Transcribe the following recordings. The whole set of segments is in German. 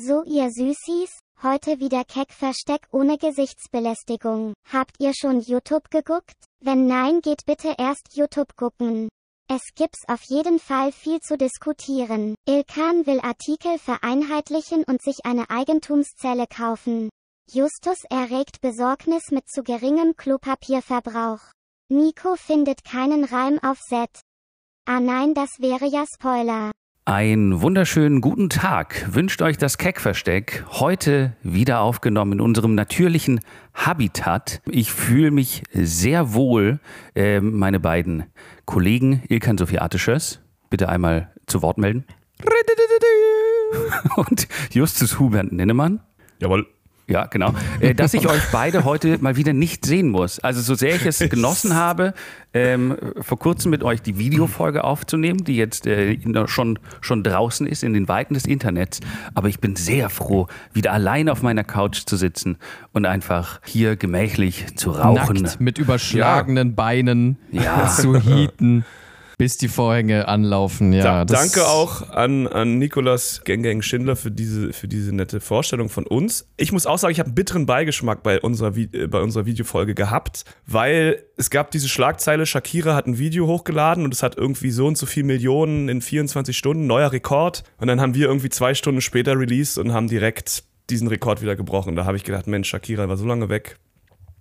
So ihr Süßis, heute wieder Keck-Versteck ohne Gesichtsbelästigung. Habt ihr schon YouTube geguckt? Wenn nein, geht bitte erst YouTube gucken. Es gibt's auf jeden Fall viel zu diskutieren. Ilkan will Artikel vereinheitlichen und sich eine Eigentumszelle kaufen. Justus erregt Besorgnis mit zu geringem Klopapierverbrauch. Nico findet keinen Reim auf Set. Ah nein, das wäre ja Spoiler. Einen wunderschönen guten Tag wünscht euch das Keckversteck. Heute wieder aufgenommen in unserem natürlichen Habitat. Ich fühle mich sehr wohl. Äh, meine beiden Kollegen Ilkan Sophie Artischers, bitte einmal zu Wort melden. Und Justus Hubert Nennemann. Jawohl. Ja, genau. Äh, dass ich euch beide heute mal wieder nicht sehen muss. Also so sehr ich es genossen habe, ähm, vor kurzem mit euch die Videofolge aufzunehmen, die jetzt äh, schon, schon draußen ist in den Weiten des Internets. Aber ich bin sehr froh, wieder allein auf meiner Couch zu sitzen und einfach hier gemächlich zu rauchen. Nackt mit überschlagenen Ja. Beinen Ja. zu hieten, bis die Vorhänge anlaufen. Ja, Da, danke auch an, an Nikolas Gang Schindler für diese, für diese nette Vorstellung von uns. Ich muss auch sagen, ich habe einen bitteren Beigeschmack bei unserer, äh, bei unserer Videofolge gehabt, weil es gab diese Schlagzeile, Shakira hat ein Video hochgeladen und es hat irgendwie so und so viel Millionen in 24 Stunden, neuer Rekord. Und dann haben wir irgendwie zwei Stunden später released und haben direkt diesen Rekord wieder gebrochen. Da habe ich gedacht, Mensch, Shakira war so lange weg.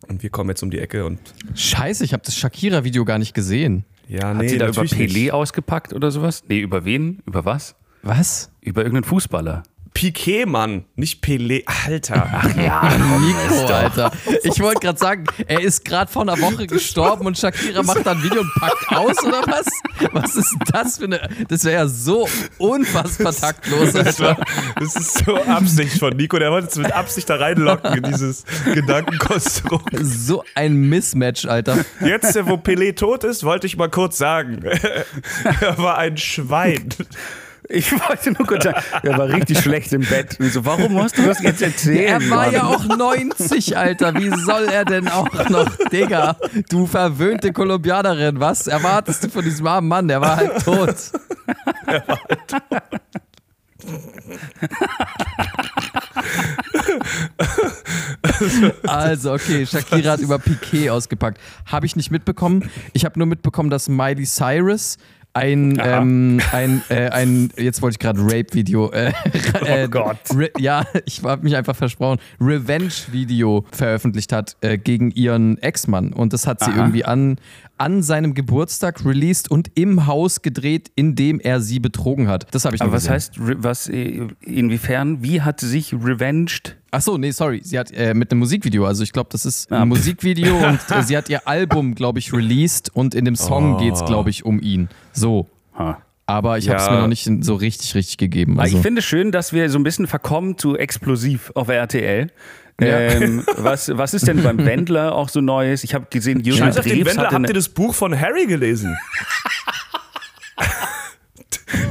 Und wir kommen jetzt um die Ecke und Scheiße, ich habe das Shakira-Video gar nicht gesehen. Ja, Hat sie da über Pelé nicht. ausgepackt oder sowas? Nee, über wen? Über was? Was? Über irgendeinen Fußballer. Piquet, Mann, nicht Pelé. Alter. Ach Ja, Nico, Alter. Ich wollte gerade sagen, er ist gerade vor einer Woche gestorben und Shakira macht dann ein Video und packt aus, oder was? Was ist das für eine. Das wäre ja so unfassbar taktlos, Das, Alter. das ist so Absicht von Nico. Der wollte es mit Absicht da reinlocken in dieses Gedankenkonstrukt. So ein Mismatch, Alter. Jetzt, äh, wo Pelé tot ist, wollte ich mal kurz sagen. er war ein Schwein. Ich wollte nur kurz sagen, er war richtig schlecht im Bett. Und so, warum musst du das jetzt erzählen? Er war Mann? ja auch 90, Alter. Wie soll er denn auch noch, Digga? Du verwöhnte Kolumbianerin, was erwartest du von diesem armen Mann? Der war halt tot. Also, okay, Shakira hat über Piquet ausgepackt. Habe ich nicht mitbekommen. Ich habe nur mitbekommen, dass Miley Cyrus ein, ähm, ein, äh, ein, jetzt wollte ich gerade Rape-Video, äh, äh, Gott. Re ja, ich habe mich einfach versprochen, Revenge-Video veröffentlicht hat äh, gegen ihren Ex-Mann. Und das hat sie Aha. irgendwie an, an seinem Geburtstag released und im Haus gedreht, in dem er sie betrogen hat. Das habe ich Aber was gesehen. heißt, was, äh, inwiefern, wie hat sie sich revenged? Ach so, nee, sorry. Sie hat äh, mit einem Musikvideo, also ich glaube, das ist ein Ah. Musikvideo und äh, sie hat ihr Album, glaube ich, released und in dem Song Oh. geht's, glaube ich, um ihn. So. Ha. Aber ich habe es Ja. mir noch nicht so richtig, richtig gegeben. Aber Also, Ich finde es schön, dass wir so ein bisschen verkommen zu explosiv auf RTL. Ähm, was, was ist denn beim Wendler auch so Neues? Ich habe gesehen, Jürgen Scheiß auf den Wendler. Habt ihr das Buch von Harry gelesen?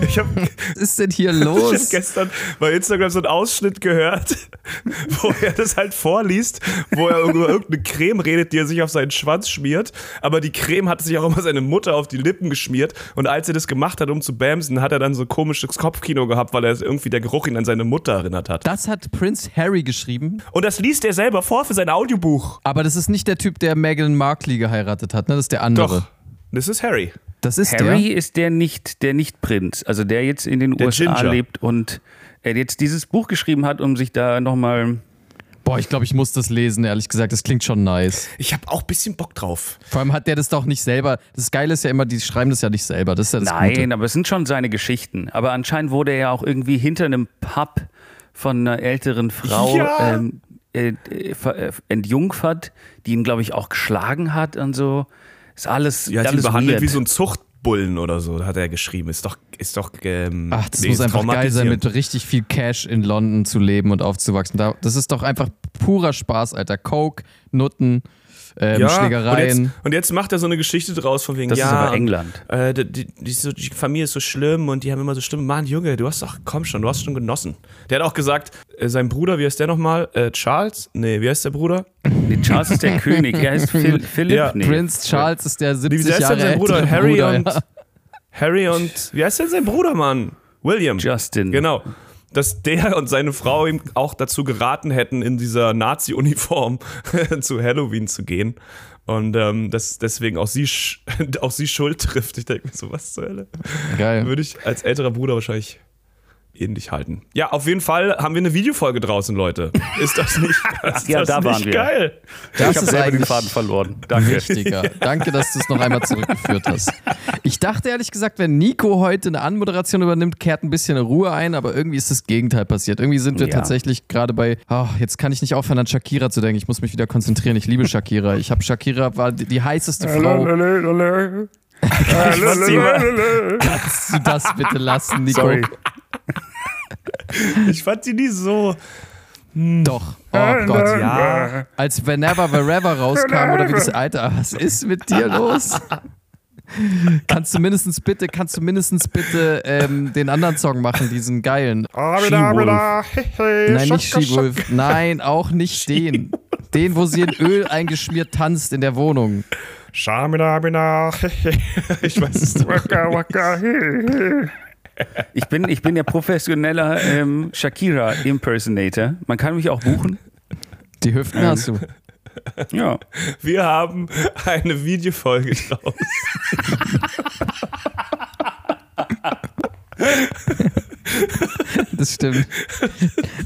Ich habe was ist denn hier ich hab los? gestern bei Instagram so einen Ausschnitt gehört, wo er das halt vorliest, wo er über irgendeine Creme redet, die er sich auf seinen Schwanz schmiert. Aber die Creme hat sich auch immer seine Mutter auf die Lippen geschmiert. Und als er das gemacht hat, um zu bamsen, hat er dann so komisches Kopfkino gehabt, weil er irgendwie der Geruch ihn an seine Mutter erinnert hat. Das hat Prince Harry geschrieben, Und das liest er selber vor für sein Audiobuch. aber das ist nicht der Typ, der Meghan Markle geheiratet hat, ne? Das ist der andere. Doch, das ist Harry. Das ist Harry der. ist der nicht, der nicht Prinz, also der jetzt in den Der USA Ginger. lebt und er jetzt dieses Buch geschrieben hat, um sich da nochmal. Boah, ich glaube, ich muss das lesen, ehrlich gesagt. Das klingt schon nice. Ich habe auch ein bisschen Bock drauf. Vor allem hat der das doch nicht selber. Das Geile ist ja immer, die schreiben das ja nicht selber. Das ist ja das Nein, Gute. aber es sind schon seine Geschichten. Aber anscheinend wurde er ja auch irgendwie hinter einem Pub von einer älteren Frau Ja. ähm, äh, äh, äh, entjungfert, die ihn, glaube ich, auch geschlagen hat und so. Ist alles. Ja, hat ihn alles behandelt weird. wie so ein Zuchtbullen oder so, hat er geschrieben. Ist doch, ist doch. Ähm, Ach, das nee, muss ist einfach geil sein, mit richtig viel Cash in London zu leben und aufzuwachsen. Da- Das ist doch einfach purer Spaß, Alter. Coke, Nutten, ähm, ja, Schlägereien. Und jetzt, und jetzt macht er so eine Geschichte draus von wegen, Das ja, ist aber und, England. Äh, die, die, die, die Familie ist so schlimm und die haben immer so schlimm. Mann, Junge, du hast doch, komm schon, du hast schon genossen. Der hat auch gesagt, äh, sein Bruder, wie heißt der nochmal? Äh, Charles? Nee, wie heißt der Bruder? Nee, Charles ist der König. Er heißt Phil, Philipp. Ja, nee. Prince Charles ist der Wie 70 heißt Jahre denn sein Bruder? Harry Bruder, und. ja. Harry und. Wie heißt denn sein Bruder, Mann? William. Justin. Genau. Dass der und seine Frau ihm auch dazu geraten hätten, in dieser Nazi-Uniform zu Halloween zu gehen. Und ähm, das deswegen auch sie, auch sie Schuld trifft. Ich denke mir so, was zur Hölle? Geil. Würde ich als älterer Bruder wahrscheinlich ähnlich halten. Ja, auf jeden Fall haben wir eine Videofolge draußen, Leute. Ist das nicht, ist Ja, das da nicht waren wir. geil? Das ich habe ist selber den Faden verloren. Danke. wichtiger. Danke, dass du es noch einmal zurückgeführt hast. Ich dachte ehrlich gesagt, wenn Nico heute eine Anmoderation übernimmt, kehrt ein bisschen Ruhe ein, aber irgendwie ist das Gegenteil passiert. Irgendwie sind wir Ja. tatsächlich gerade bei, oh, jetzt kann ich nicht aufhören an Shakira zu denken. Ich muss mich wieder konzentrieren. Ich liebe Shakira. Ich habe Shakira war die, die heißeste Frau. Kannst du das bitte lassen, Nico? Sorry. Ich fand sie nie so. Doch. Oh Gott, ja. Als Whenever Wherever rauskam oder wie das Alter, was ist mit dir los? Kannst du mindestens bitte, kannst du mindestens bitte ähm, den anderen Song machen, diesen geilen She-Wolf. Nein, nicht She-Wolf. Nein, auch nicht den. Den, wo sie in Öl eingeschmiert tanzt in der Wohnung. Schamina, Ich weiß es nicht. Ich bin, ich bin ja professioneller ähm, Shakira-Impersonator. Man kann mich auch buchen. Die Hüften hast du. Ja. Wir haben eine Videofolge draus. Das stimmt.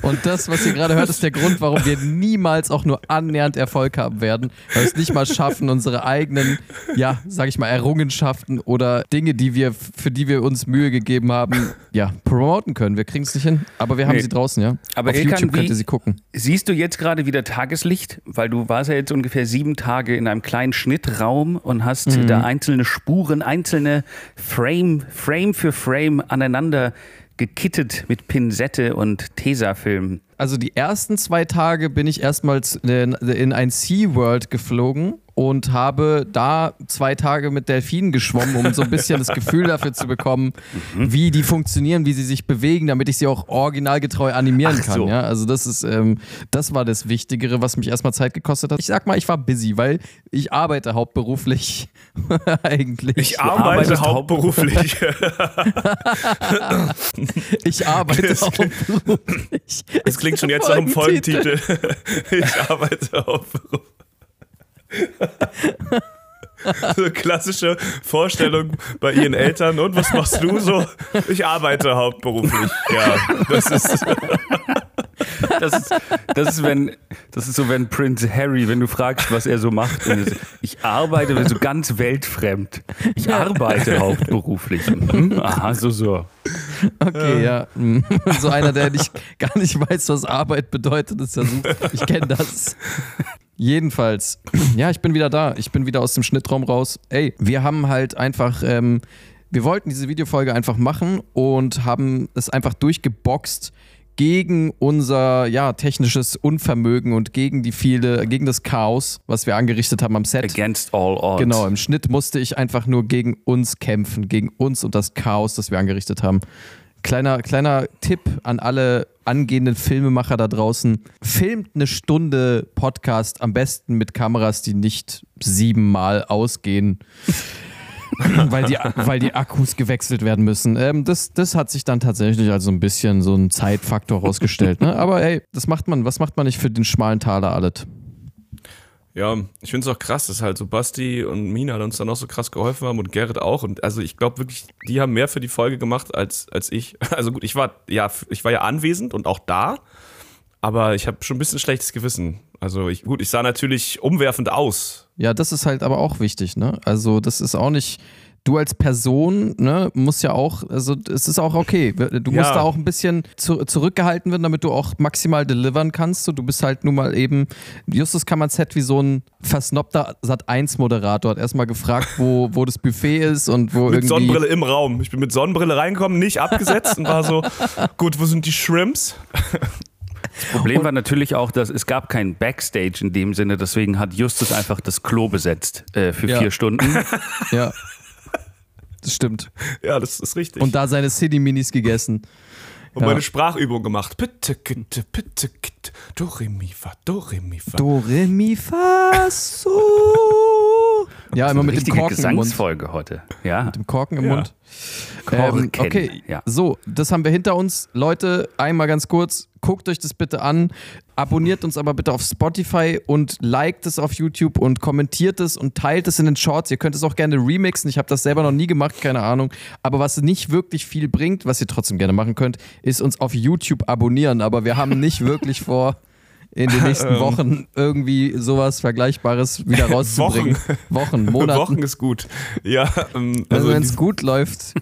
Und das, was ihr gerade hört, ist der Grund, warum wir niemals auch nur annähernd Erfolg haben werden, weil wir es nicht mal schaffen, unsere eigenen, ja, sag ich mal, Errungenschaften oder Dinge, die wir, für die wir uns Mühe gegeben haben, ja, promoten können. Wir kriegen es nicht hin, aber wir haben Nee. sie draußen, ja. Aber Auf Ilkan, YouTube könnt ihr sie gucken. Siehst du jetzt gerade wieder Tageslicht? Weil du warst ja jetzt ungefähr sieben Tage in einem kleinen Schnittraum und hast Mhm. da einzelne Spuren, einzelne Frame, Frame für Frame aneinander gekittet mit Pinsette und Tesafilm. Also die ersten zwei Tage bin ich erstmals in in ein SeaWorld geflogen und habe da zwei Tage mit Delfinen geschwommen, um so ein bisschen das Gefühl dafür zu bekommen, wie die funktionieren, wie sie sich bewegen, damit ich sie auch originalgetreu animieren Ach kann. so. Ja? Also das ist, ähm, das war das Wichtigere, was mich erstmal Zeit gekostet hat. Ich sag mal, ich war busy, weil ich arbeite hauptberuflich eigentlich. Ich arbeite arbeitest hauptberuflich. ich arbeite hauptberuflich. Das klingt schon jetzt nach einem Folgentitel. Ich arbeite hauptberuflich. So eine klassische Vorstellung bei ihren Eltern. Und was machst du so? Ich arbeite hauptberuflich. Ja, das ist. Das ist, das ist, wenn, das ist so, wenn Prince Harry, wenn du fragst, was er so macht. Und so, ich arbeite so ganz weltfremd. Ich arbeite hauptberuflich. Mhm, aha, so, so. Okay, ja. Mm. So einer, der nicht, gar nicht weiß, was Arbeit bedeutet, ist ja super. Ich kenne das. Jedenfalls, ja, ich bin wieder da. Ich bin wieder aus dem Schnittraum raus. Ey, wir haben halt einfach, ähm, wir wollten diese Videofolge einfach machen und haben es einfach durchgeboxt gegen unser ja, technisches Unvermögen und gegen die viele, gegen das Chaos, was wir angerichtet haben am Set. Against all odds. Genau, im Schnitt musste ich einfach nur gegen uns kämpfen, gegen uns und das Chaos, das wir angerichtet haben. Kleiner, kleiner Tipp an alle angehenden Filmemacher da draußen. Filmt eine Stunde Podcast am besten mit Kameras, die nicht siebenmal ausgehen. weil, die, weil die Akkus gewechselt werden müssen. Ähm, das, das hat sich dann tatsächlich als so ein bisschen so ein Zeitfaktor rausgestellt. Ne? Aber ey, das macht man, was macht man nicht für den schmalen Taler alles? Ja, ich finde es auch krass, dass halt so Basti und Mina uns dann auch so krass geholfen haben und Gerrit auch. Und also ich glaube wirklich, die haben mehr für die Folge gemacht als, als ich. Also gut, ich war ja, ich war ja anwesend und auch da, aber ich habe schon ein bisschen schlechtes Gewissen. Also ich, gut, ich sah natürlich umwerfend aus. Ja, das ist halt aber auch wichtig, ne? Also, das ist auch nicht. Du als Person, ne, musst ja auch, also es ist auch okay. Du musst Ja. da auch ein bisschen zu, zurückgehalten werden, damit du auch maximal delivern kannst. So, du bist halt nun mal eben, Justus Kammerzett wie so ein versnobter Sat1-Moderator, hat erstmal gefragt, wo, wo das Buffet ist und wo Mit irgendwie. Sonnenbrille im Raum. Ich bin mit Sonnenbrille reingekommen, nicht abgesetzt und war so, gut, wo sind die Shrimps? Problem war natürlich auch, dass es gab kein Backstage in dem Sinne, deswegen hat Justus einfach das Klo besetzt äh, für Ja. vier Stunden. Ja. Das stimmt. Ja, das ist richtig. Und da seine City-Minis gegessen. und ja. meine Sprachübung gemacht. Bitte, bitte, bitte, bitte. Do, re, mi, fa, do, re, mi, fa. Do, re, mi, fa, so. Ja, immer mit dem Korken im Mund. Gesangsfolge heute. Ja. Mit dem Korken im Ja. Mund. Korken, Ähm, okay, ja. so, das haben wir hinter uns. Leute, einmal ganz kurz, guckt euch das bitte an. Abonniert uns aber bitte auf Spotify und liked es auf YouTube und kommentiert es und teilt es in den Shorts. Ihr könnt es auch gerne remixen. Ich habe das selber noch nie gemacht, keine Ahnung. Aber was nicht wirklich viel bringt, was ihr trotzdem gerne machen könnt, ist uns auf YouTube abonnieren. Aber wir haben nicht wirklich vor, in den nächsten Ähm. Wochen irgendwie sowas Vergleichbares wieder rauszubringen. Wochen, Monaten. Wochen ist gut. Ja, ähm, Also, also wenn es gut läuft,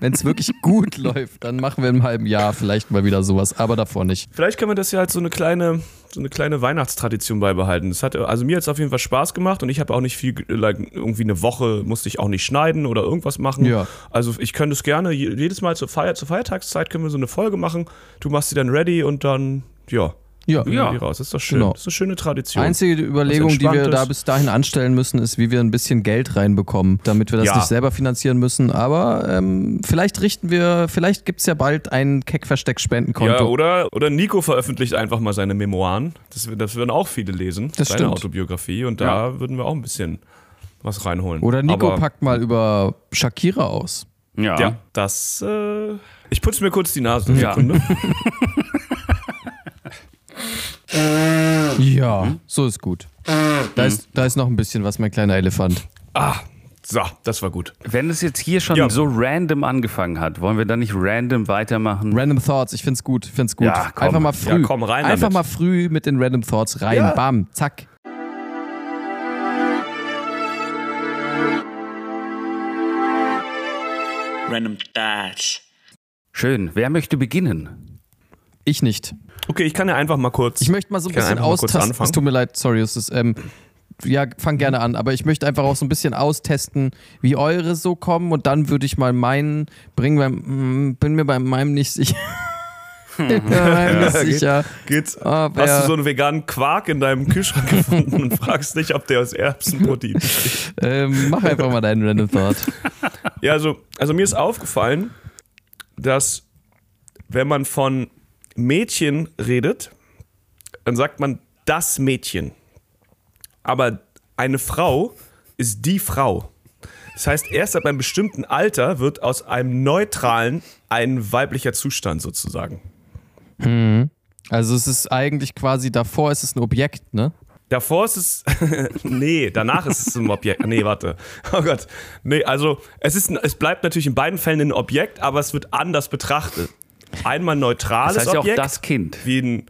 wenn es wirklich gut läuft, dann machen wir im halben Jahr vielleicht mal wieder sowas, aber davor nicht. vielleicht können wir das ja als so eine kleine, so eine kleine Weihnachtstradition beibehalten. Das hat, also mir hat es auf jeden Fall Spaß gemacht und ich habe auch nicht viel, like, irgendwie eine Woche musste ich auch nicht schneiden oder irgendwas machen. Ja. Also ich könnte es gerne, je- jedes Mal zur, Feier, zur Feiertagszeit können wir so eine Folge machen. Du machst sie dann ready und dann, ja, Ja. Ja. raus. Das ist doch schön. Genau. Das ist eine schöne Tradition. Einzige Überlegung, die wir Entspanntes. da bis dahin anstellen müssen, ist, wie wir ein bisschen Geld reinbekommen, damit wir das Ja. nicht selber finanzieren müssen. Aber ähm, vielleicht richten wir, vielleicht gibt es ja bald ein Keck-Versteck-Spendenkonto. Ja, oder, oder Nico veröffentlicht einfach mal seine Memoiren. Das, das würden auch viele lesen. Das seine stimmt. Autobiografie. Und da würden wir auch ein bisschen was reinholen. Oder Nico Aber, packt mal über Shakira aus. Ja. Ja, das. Äh, ich putze mir kurz die Nase. Ja. Ja, so ist gut. Da ist, da ist noch ein bisschen was, mein kleiner Elefant. Ah, so, das war gut. Wenn es jetzt hier schon Ja. so random angefangen hat, wollen wir dann nicht random weitermachen? Random Thoughts, ich find's gut, find's gut. Ja, komm. Einfach mal früh. Ja, komm, rein Einfach damit. mal früh mit den Random Thoughts rein. Ja. Bam, zack. Random Thoughts. Schön. Wer möchte beginnen? Ich nicht. Okay, ich kann ja einfach mal kurz. Ich möchte mal so ein bisschen austesten. Es tut mir leid, sorry, es ist, ähm, ja, fang gerne an, aber ich möchte einfach auch so ein bisschen austesten, wie eure so kommen und dann würde ich mal meinen bringen, weil, mm, bin mir bei meinem nicht sicher. bin mir bei meinem nicht Ja, geht- sicher. Geht's, Ah, wer- hast du so einen veganen Quark in deinem Kühlschrank gefunden und fragst dich, ob der aus Erbsenprotein besteht? Ähm, mach einfach mal deinen Random Thought. Ja, also, also mir ist aufgefallen, dass wenn man von Mädchen redet, dann sagt man das Mädchen. Aber eine Frau ist die Frau. Das heißt, erst ab einem bestimmten Alter wird aus einem neutralen ein weiblicher Zustand sozusagen. Also es ist eigentlich quasi davor ist es ein Objekt, ne? Davor ist es. nee, danach ist es ein Objekt. Nee, warte. Oh Gott. Nee, also es, ist, ein- es bleibt natürlich in beiden Fällen ein Objekt, aber es wird anders betrachtet. Einmal neutrales Das heißt ja auch Objekt. das Kind. wie ein.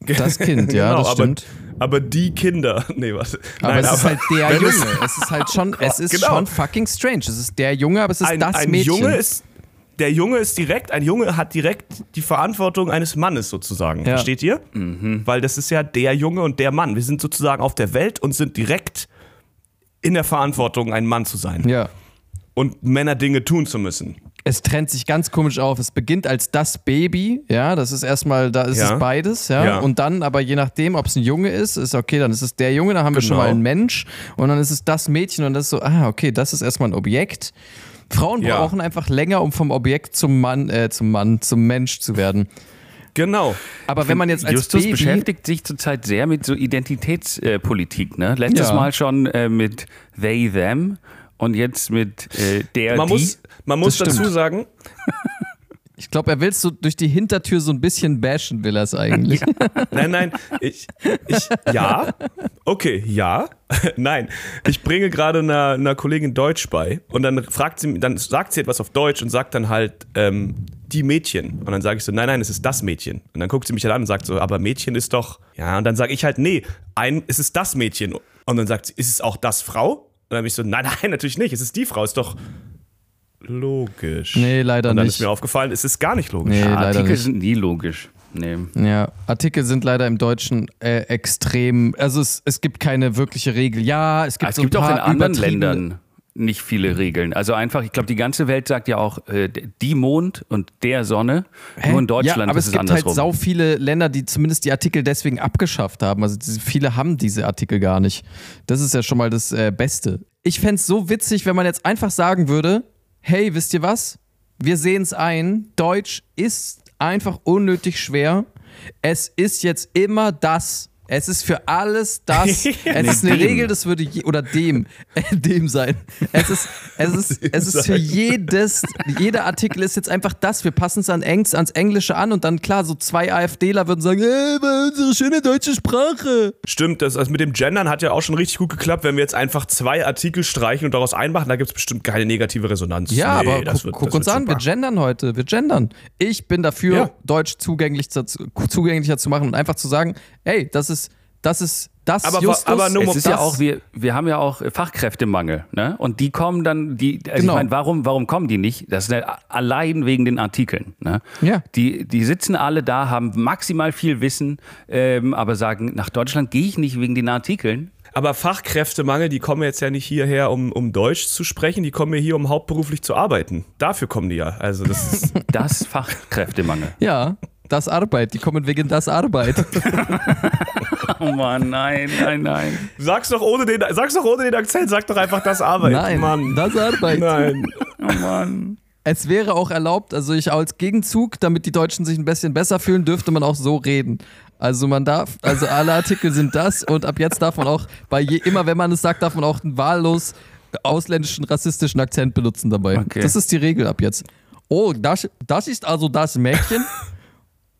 Das Kind, ja, das aber, stimmt. aber die Kinder. Nee, warte. Aber Nein, es ist halt der Junge. es- Es ist halt schon, es ist Genau. schon fucking strange. Es ist der Junge, aber es ist ein, das ein Mädchen. Junge ist. Der Junge ist direkt, ein Junge hat direkt die Verantwortung eines Mannes sozusagen. Ja. Versteht ihr? Mhm. Weil das ist ja der Junge und der Mann. Wir sind sozusagen auf der Welt und sind direkt in der Verantwortung, ein Mann zu sein. ja. Und Männer Dinge tun zu müssen. Es trennt sich ganz komisch auf. Es beginnt als das Baby, ja, das ist erstmal, da ist Ja. es beides, ja? Ja. Und dann, aber je nachdem, ob es ein Junge ist, ist okay, dann ist es der Junge, dann haben wir schon Genau. mal einen Mensch und dann ist es das Mädchen und das ist so, ah, okay, das ist erstmal ein Objekt. Frauen Ja. brauchen einfach länger, um vom Objekt zum Mann, äh, zum Mann, zum Mensch zu werden. Genau. Aber wenn man jetzt als Justus Baby, beschäftigt sich zurzeit sehr mit so Identitätspolitik. Ne? Letztes Ja. Mal schon äh, mit they, them und jetzt mit äh, der, Man die. muss, man muss Das stimmt. dazu sagen, ich glaube, er will so durch die Hintertür so ein bisschen bashen, will er es eigentlich. nein, nein, ich, ich, ja, okay, ja, nein, ich bringe gerade einer, einer Kollegin Deutsch bei und dann fragt sie, dann sagt sie etwas auf Deutsch und sagt dann halt, ähm, die Mädchen. Und dann sage ich so, nein, nein, es ist das Mädchen. Und dann guckt sie mich halt an und sagt so, aber Mädchen ist doch, ja, und dann sage ich halt, nee, ein, es ist das Mädchen. Und dann sagt sie, ist es auch das Frau? Und dann habe ich so, nein, nein, natürlich nicht, es ist die Frau, ist doch logisch. Nee, leider und dann nicht. ist mir aufgefallen, es ist gar nicht logisch. Nee, Ja, leider Artikel nicht. sind nie logisch. Nee. Ja, Artikel sind leider im Deutschen äh, extrem. Also es, es gibt keine wirkliche Regel. Ja, es gibt, Es so gibt ein auch in anderen Ländern nicht viele Regeln. Also einfach, ich glaube, die ganze Welt sagt ja auch äh, die Mond und der Sonne. Nur in Deutschland ja, aber ist es es gibt halt andersrum. sau viele Länder, die zumindest die Artikel deswegen abgeschafft haben. Also viele haben diese Artikel gar nicht. Das ist ja schon mal das äh, Beste. Ich fände es so witzig, wenn man jetzt einfach sagen würde, hey, wisst ihr was? Wir sehen es ein, Deutsch ist einfach unnötig schwer. Es ist jetzt immer das Es ist für alles das. Es ist eine. Regel, das würde je, oder dem, äh, dem sein. Es ist, es ist, es ist für jedes, jeder Artikel ist jetzt einfach das. Wir passen es an Engs, ans Englische an und dann klar, so zwei AfDler würden sagen, äh, unsere schöne deutsche Sprache. Stimmt, das, das mit dem Gendern hat ja auch schon richtig gut geklappt, wenn wir jetzt einfach zwei Artikel streichen und daraus einmachen, da gibt es bestimmt keine negative Resonanz. Ja, Nee, aber das guck, wird- guck uns an, wir super. gendern heute, wir gendern. Ich bin dafür, Ja. Deutsch zugänglich zu, zugänglicher zu machen und einfach zu sagen, ey, das ist, das ist, das Aber Justus. aber nur Es ist ja auch, wir, wir haben ja auch Fachkräftemangel, ne? Und die kommen dann, die, also Genau. ich meine, warum, warum kommen die nicht? Das ist ja allein wegen den Artikeln, ne? Ja. Die, die sitzen alle da, haben maximal viel Wissen, ähm, aber sagen, nach Deutschland gehe ich nicht wegen den Artikeln. Aber Fachkräftemangel, die kommen jetzt ja nicht hierher, um, um Deutsch zu sprechen, die kommen ja hier, um hauptberuflich zu arbeiten. Dafür kommen die ja. Also das ist, Das Fachkräftemangel. Ja, das Arbeit, die kommen wegen das Arbeit. Oh Mann, nein, nein, nein. sag's doch ohne den, sag's doch ohne den Akzent, sag doch einfach das Arbeit. Nein, Mann. das Arbeit. Nein. Oh Mann. Es wäre auch erlaubt, also ich als Gegenzug, damit die Deutschen sich ein bisschen besser fühlen, dürfte man auch so reden. Also man darf, also alle Artikel sind das und ab jetzt darf man auch bei je, immer wenn man es sagt, darf man auch einen wahllos ausländischen rassistischen Akzent benutzen dabei. Okay. Das ist die Regel ab jetzt. Oh, das, das ist also das Mädchen.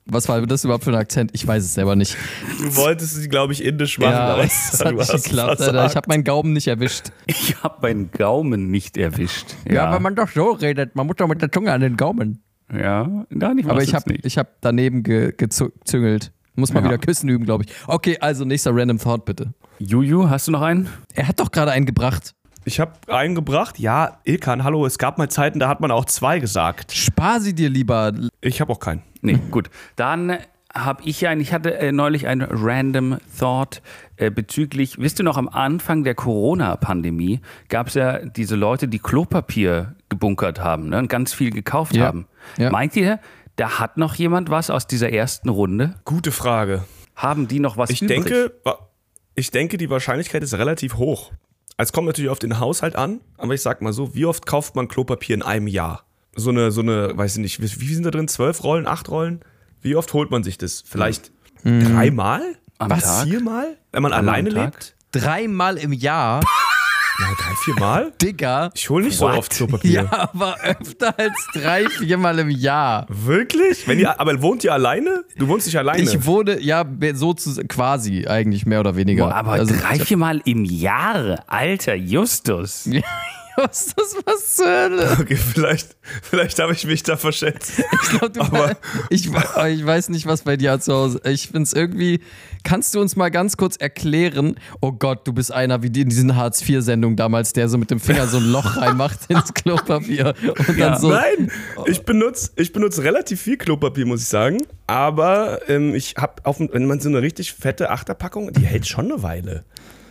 Was war das überhaupt für ein Akzent? Ich weiß es selber nicht. Du wolltest sie, glaube ich, indisch machen, Ja, aber es hat nicht geklappt. Alter. Ich habe meinen Gaumen nicht erwischt. Ich habe meinen Gaumen nicht erwischt. Ja, wenn man doch so redet, man muss doch mit der Zunge an den Gaumen. Ja, nein, ich Aber ich habe nicht. ich hab daneben ge, gezüngelt. Muss mal Ja. wieder küssen üben, glaube ich. Okay, also nächster Random Thought bitte. Juju, hast du noch einen? Er hat doch gerade einen gebracht. Ich habe einen gebracht. Ja, Ilkan, hallo, es gab mal Zeiten, da hat man auch zwei gesagt. Spar sie dir lieber. Ich habe auch keinen. Nee, gut. Dann habe ich einen, ich hatte äh, neulich einen Random Thought äh, bezüglich, wisst ihr noch, am Anfang der Corona-Pandemie gab es ja diese Leute, die Klopapier gebunkert haben ne, und ganz viel gekauft Ja. haben. Ja. Meint ihr, da hat noch jemand was aus dieser ersten Runde? Gute Frage. Haben die noch was Ich übrig? denke, ich denke, die Wahrscheinlichkeit ist relativ hoch. Es kommt natürlich auf den Haushalt an, aber ich sag mal so, wie oft kauft man Klopapier in einem Jahr? So eine, so eine, weiß ich nicht, wie, sind da drin? Zwölf Rollen, acht Rollen? Wie oft holt man sich das? Vielleicht dreimal? Am Was? Tag? Viermal? Wenn man am alleine lebt? Dreimal im Jahr, Ja, drei, viermal? Digga. Ich hole nicht so What? oft Klopapier. Ja, aber öfter als drei, viermal im Jahr. Wirklich? Wenn ihr, aber wohnt ihr alleine? Du wohnst nicht alleine. Ich wohne, ja, so zu, quasi eigentlich mehr oder weniger. Boah, aber also, drei, vier Mal im Jahr, alter Justus. was ist das was zur Hölle? okay, vielleicht, vielleicht habe ich mich da verschätzt. Ich glaube, du Aber- ich, ich weiß nicht, was bei dir zu Hause. Ich finde es irgendwie. Kannst du uns mal ganz kurz erklären? Oh Gott, du bist einer wie die in diesen Hartz-IV-Sendungen damals, der so mit dem Finger so ein Loch reinmacht ins Klopapier und dann Ja. so. Nein, ich benutze ich benutze relativ viel Klopapier, muss ich sagen. Aber ähm, ich habe auf wenn man so eine richtig fette Achterpackung, die hält schon eine Weile.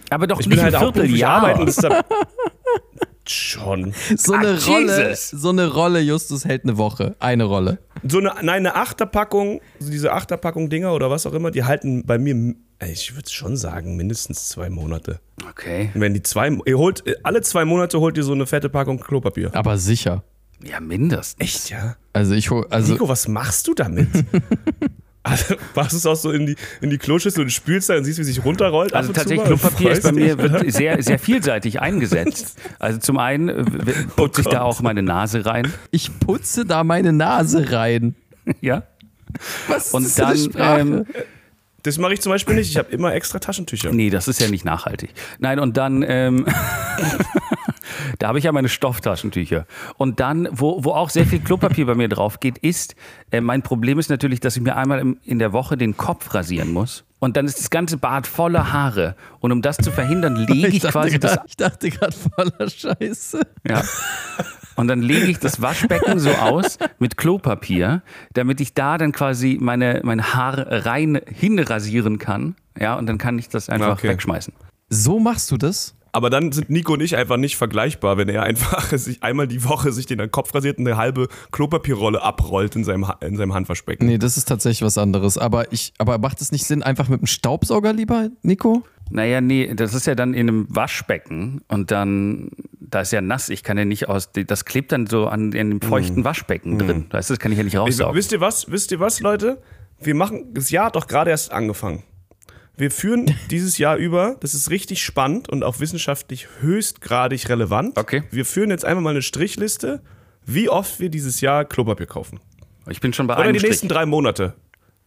Aber doch Ich nicht bin halt ein auch Vierteljahr. arbeiten. Schon. So eine Ah, Rolle, Jesus. so eine Rolle, Justus hält eine Woche. Eine Rolle. So eine, nein, eine Achterpackung, so diese Achterpackung Dinger oder was auch immer, die halten bei mir, ich würde schon sagen, mindestens zwei Monate. Okay. Und wenn die zwei, ihr holt, alle zwei Monate holt ihr so eine fette Packung Klopapier. Aber sicher. Ja, mindestens. Echt, ja? Also ich hol, also Nico, was machst du damit? also, machst du es auch so in die, in die Kloschüssel und spülst da und siehst, wie sich runterrollt? Also tatsächlich? Klopapier ist bei mir wird sehr, sehr vielseitig eingesetzt. Also zum einen äh, w- putze ich da auch meine Nase rein. ich putze da meine Nase rein. Ja. Was ist Und das für eine dann, Sprache? ähm, Das mache ich zum Beispiel nicht. Ich habe immer extra Taschentücher. nee, das ist ja nicht nachhaltig. Nein, und dann, ähm, da habe ich ja meine Stofftaschentücher. Und dann, wo, wo auch sehr viel Klopapier bei mir drauf geht, ist, äh, mein Problem ist natürlich, dass ich mir einmal im, in der Woche den Kopf rasieren muss. Und dann ist das ganze Bad voller Haare. Und um das zu verhindern, lege ich, dachte quasi das grad- ich dachte gerade voller Scheiße. Ja. Und dann lege ich das Waschbecken so aus mit Klopapier, damit ich da dann quasi meine, meine Haare rein hinrasieren kann. Ja, und dann kann ich das einfach Okay. wegschmeißen. So machst du das? Aber dann sind Nico und ich einfach nicht vergleichbar, wenn er einfach sich einmal die Woche sich den Kopf rasiert und eine halbe Klopapierrolle abrollt in seinem, Ha- in seinem Handwaschbecken. Nee, das ist tatsächlich was anderes. Aber ich, aber macht es nicht Sinn, einfach mit dem Staubsauger lieber, Nico? Naja, nee, das ist ja dann in einem Waschbecken und dann, da ist ja nass, ich kann ja nicht aus, das klebt dann so an in dem feuchten Waschbecken drin. Weißt du, das kann ich ja nicht Ey, raussaugen. wisst ihr was? Wisst ihr was, Leute? Wir machen, das Jahr hat doch gerade erst angefangen. Wir führen dieses Jahr über, das ist richtig spannend und auch wissenschaftlich höchstgradig relevant. Okay. Wir führen jetzt einfach mal eine Strichliste, wie oft wir dieses Jahr Klopapier kaufen. Ich bin schon bei Oder einem die Strich. nächsten drei Monate.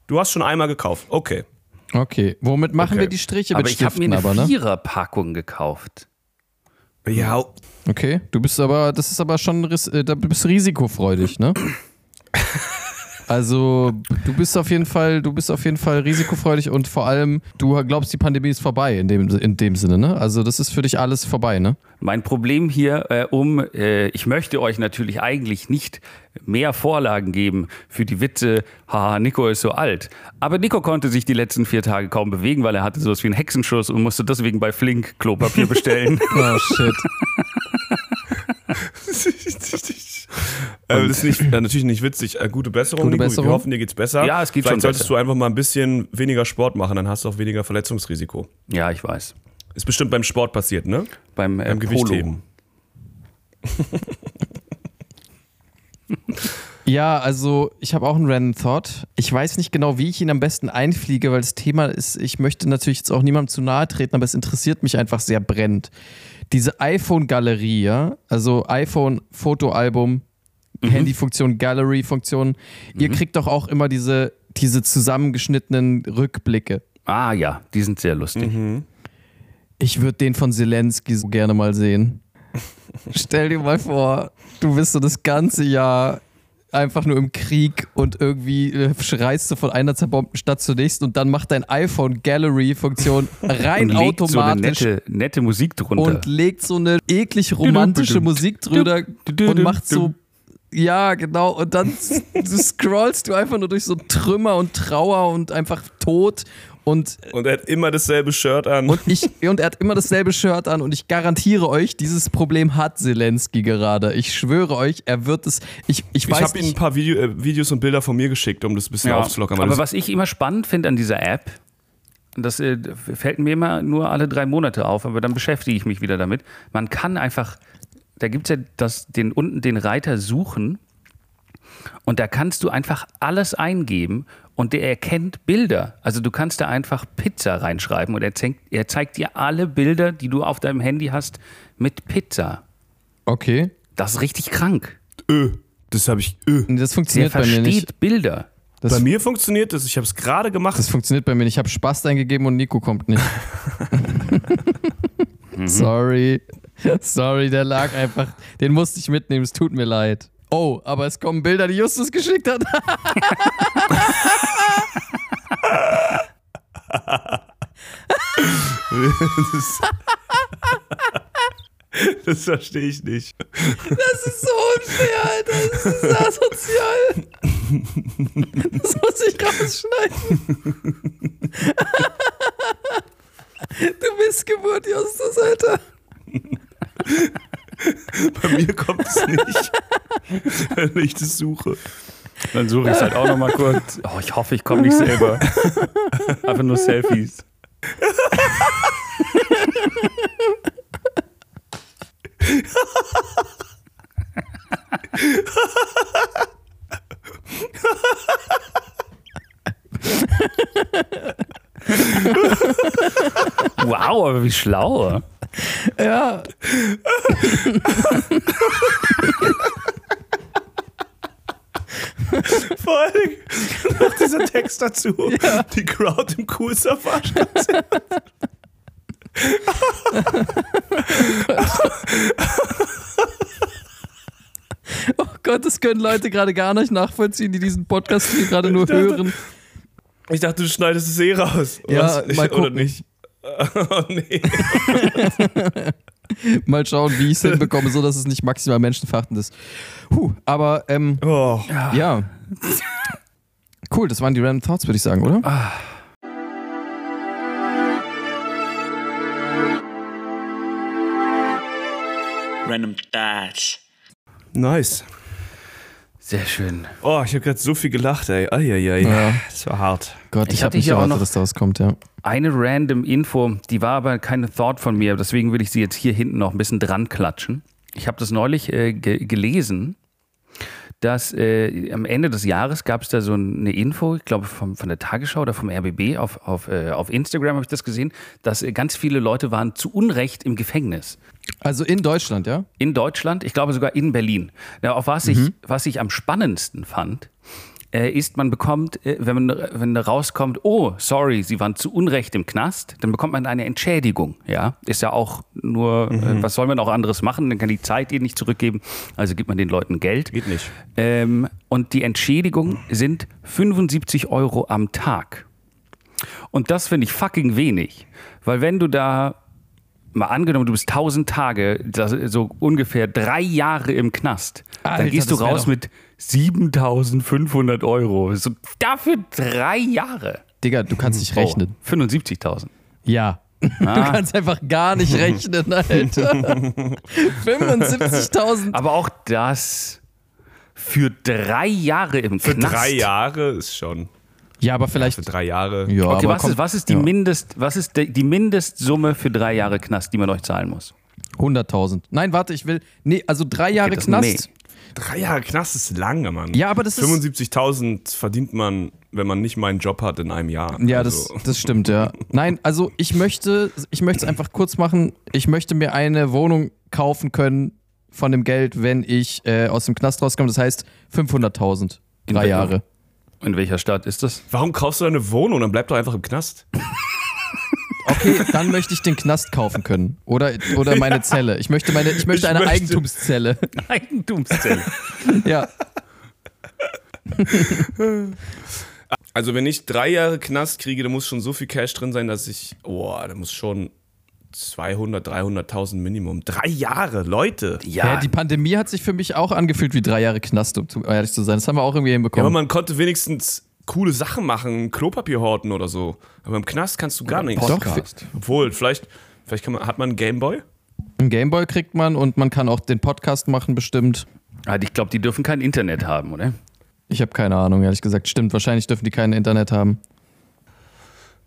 Du hast schon einmal gekauft. Okay. Okay. Womit machen Okay. wir die Striche? aber Mit ich habe mir eine aber, ne? Viererpackung gekauft. Ja, Okay. Du bist aber, das ist aber schon, äh, da bist risikofreudig, ne? Also, du bist auf jeden Fall, du bist auf jeden Fall risikofreudig und vor allem, du glaubst, die Pandemie ist vorbei in dem, in dem Sinne, ne? Also, das ist für dich alles vorbei, ne? Mein Problem hier, äh, um, äh, ich möchte euch natürlich eigentlich nicht mehr Vorlagen geben für die Witze, haha, Nico ist so alt. Aber Nico konnte sich die letzten vier Tage kaum bewegen, weil er hatte sowas wie einen Hexenschuss und musste deswegen bei Flink Klopapier bestellen. Oh, shit. äh, das ist nicht, äh, natürlich nicht witzig. Äh, gute Besserung, Gute. Besserung. Wir hoffen, dir geht's besser. Ja, es geht Vielleicht schon solltest besser. du einfach mal ein bisschen weniger Sport machen, dann hast du auch weniger Verletzungsrisiko. ja, ich weiß. Ist bestimmt beim Sport passiert, ne? Beim, äh, Beim. Gewichtheben. Ja, also ich habe auch einen Random Thought. Ich weiß nicht genau, wie ich ihn am besten einfliege, weil das Thema ist, ich möchte natürlich jetzt auch niemandem zu nahe treten, aber es interessiert mich einfach sehr brennend. Diese iPhone-Galerie, ja, also iPhone-Fotoalbum, Handyfunktion, Gallery-Funktion, ihr kriegt doch auch immer diese, diese zusammengeschnittenen Rückblicke. Ah ja, die sind sehr lustig. Ich würde den von Zelensky so gerne mal sehen. Stell dir mal vor, du bist so das ganze Jahr einfach nur im Krieg und irgendwie äh, schreist du von einer zerbombten Stadt zur nächsten und dann macht dein iPhone Gallery-Funktion rein Und legt so eine automatisch nette, nette Musik drunter. und legt so eine eklig romantische Musik drüber und macht so. Ja, genau. Und dann scrollst du einfach nur durch so Trümmer und Trauer und einfach Tod. Und Und er hat immer dasselbe Shirt an. und ich und er hat immer dasselbe Shirt an und ich garantiere euch, dieses Problem hat Zelensky gerade. Ich schwöre euch, er wird es. Ich, ich ich habe ihm ein paar Video, äh, Videos und Bilder von mir geschickt, um das ein bisschen ja. aufzulockern. Aber was ich immer spannend finde an dieser App, das äh, fällt mir immer nur alle drei Monate auf, aber dann beschäftige ich mich wieder damit. Man kann einfach, da gibt es ja das, den, unten den Reiter suchen und da kannst du einfach alles eingeben und der erkennt Bilder. Also du kannst da einfach Pizza reinschreiben und er zeigt, er zeigt dir alle Bilder, die du auf deinem Handy hast, mit Pizza. Okay. Das ist richtig krank. Ö, das habe ich. Ö. Das Der funktioniert bei mir versteht nicht. Bilder. Das, Bei mir funktioniert das. Ich habe es gerade gemacht. das funktioniert bei mir nicht. Ich habe Spaß eingegeben und Nico kommt nicht. Sorry. Sorry, der lag einfach. Den musste ich mitnehmen. Es tut mir leid. Oh, aber es kommen Bilder, die Justus geschickt hat. das, das verstehe ich nicht. Das ist so unfair, Alter. Das ist asozial. Das muss ich rausschneiden. Du bist Geburt, Justus, Alter. Bei mir kommt es nicht, wenn ich das suche. Dann suche ich es halt auch nochmal kurz. Oh, ich hoffe, ich komme nicht selber. Einfach nur Selfies. wow, aber wie schlau. Ja. Vor allem noch dieser Text dazu. Die Crowd im Coolster Fahrstuhl. Oh Gott, das können Leute gerade gar nicht nachvollziehen, die diesen Podcast hier gerade nur Ich dachte- hören. Ich dachte, du schneidest es eh raus. Ja, Was? mal Oder gucken. nicht? Oh nee. Mal schauen, wie ich es hinbekomme, so dass es nicht maximal menschenverachtend ist. Puh, aber ähm, Oh. ja. Cool, das waren die Random Thoughts, würde ich sagen, oder? Random Thoughts. Nice. Sehr schön. Oh, ich habe gerade so viel gelacht, ey. Eieiei. Ja. Das war hart. Gott, Ich ich, habe nicht hier auch erwartet, noch- dass da was kommt, ja. Eine random Info, die war aber keine Thought von mir, deswegen will ich sie jetzt hier hinten noch ein bisschen dran klatschen. Ich habe das neulich äh, ge gelesen, dass äh, am Ende des Jahres gab es da so eine Info, ich glaube vom, von der Tagesschau oder vom RBB, auf, auf, äh, auf Instagram habe ich das gesehen, dass äh, ganz viele Leute waren zu Unrecht im Gefängnis. Also in Deutschland, ja? In Deutschland, ich glaube sogar in Berlin. Ja, auf was, ich, was ich am spannendsten fand, äh, ist, man bekommt, äh, wenn man wenn rauskommt, oh, sorry, Sie waren zu Unrecht im Knast, dann bekommt man eine Entschädigung. Ja, ist ja auch nur, äh, was soll man auch anderes machen? Dann kann die Zeit ihnen nicht zurückgeben, also gibt man den Leuten Geld. Geht nicht. Ähm, und die Entschädigung sind 75 Euro am Tag. Und das finde ich fucking wenig, weil wenn du da mal angenommen, du bist 1000 Tage, das, so ungefähr drei Jahre im Knast, Alter, dann gehst du raus mit 7500 Euro. So, dafür drei Jahre. Digga, du kannst nicht rechnen. Oh, 75.000. Ja. Du Ah. kannst einfach gar nicht rechnen, Alter. 75.000. Aber auch das für drei Jahre im Für Knast. drei Jahre ist schon. Ja, aber vielleicht. Für drei Jahre. Ja, Okay, aber was komm- ist, was ist die ja. Mindest, was ist die, die Mindestsumme für drei Jahre Knast, die man euch zahlen muss? 100.000. Nein, warte, ich will. Nee, also drei Jahre das Knast. mehr? Drei Jahre Knast ist lange, Mann. Ja, aber das ist. 75.000 verdient man, wenn man nicht meinen Job hat, in einem Jahr. Ja, das, Also, das stimmt, ja. Nein, also ich möchte, ich möchte es einfach kurz machen. Ich möchte mir eine Wohnung kaufen können von dem Geld, wenn ich äh, aus dem Knast rauskomme. Das heißt 500.000. In Drei Jahre. In welcher Stadt ist das? Warum kaufst du eine Wohnung? Dann bleib doch einfach im Knast. Okay, dann möchte ich den Knast kaufen können. Oder, oder meine Zelle. Ich möchte, meine, ich möchte Ich eine möchte- Eigentumszelle. Eigentumszelle. Ja. Also, wenn ich drei Jahre Knast kriege, dann muss schon so viel Cash drin sein, dass ich. Boah, da muss schon 200, 300.000 Minimum. Drei Jahre, Leute. ja. Die Pandemie hat sich für mich auch angefühlt wie drei Jahre Knast, um zu- ehrlich zu sein. Das haben wir auch irgendwie Ja, aber hinbekommen. man konnte wenigstens coole Sachen machen, Klopapier horten oder so. Aber im Knast kannst du gar nichts. Podcast. Obwohl, vielleicht, vielleicht kann man, hat man einen Gameboy? Ein Gameboy kriegt man und man kann auch den Podcast machen, bestimmt. Ah, ich glaube, die dürfen kein Internet haben, oder? Ich habe keine Ahnung, ehrlich gesagt. Stimmt, wahrscheinlich dürfen die kein Internet haben.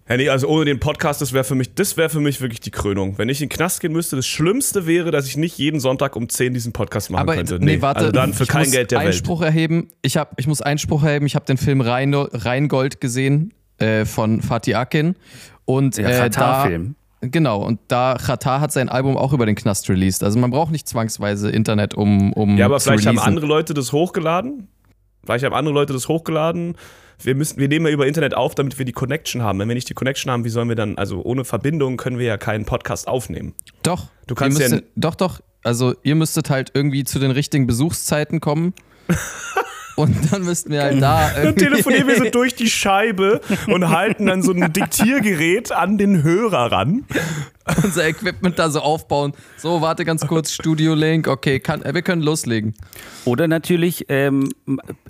Ja, nee, also ohne den Podcast, das wäre für mich, das wäre für mich wirklich die Krönung. Wenn ich in den Knast gehen müsste, das Schlimmste wäre, dass ich nicht jeden Sonntag um 10 diesen Podcast machen Aber könnte. nee, warte, also dann für ich kein muss Geld der Welt. Einspruch erheben. Ich, hab, ich muss Einspruch erheben. Ich habe den Film Rhein, Rheingold gesehen äh, von Fatih Akin. Und Der äh, da. Genau, und da Qatar hat sein Album auch über den Knast released. Also man braucht nicht zwangsweise Internet, um, um Ja, aber zu vielleicht haben releasen. andere Leute das hochgeladen. Vielleicht haben andere Leute das hochgeladen. Wir, müssen, wir nehmen ja über Internet auf, damit wir die Connection haben. Wenn wir nicht die Connection haben, wie sollen wir dann, also ohne Verbindung können wir ja keinen Podcast aufnehmen. Doch. Du kannst ihr ja- müsstet, Doch, doch. Also ihr müsstet halt irgendwie zu den richtigen Besuchszeiten kommen. und dann müssten wir halt da Dann telefonieren wir so durch die Scheibe und halten dann so ein Diktiergerät an den Hörer ran. unser Equipment da so aufbauen. So, warte ganz kurz, Studio Link, okay, kann, äh, wir können loslegen. Oder natürlich ähm,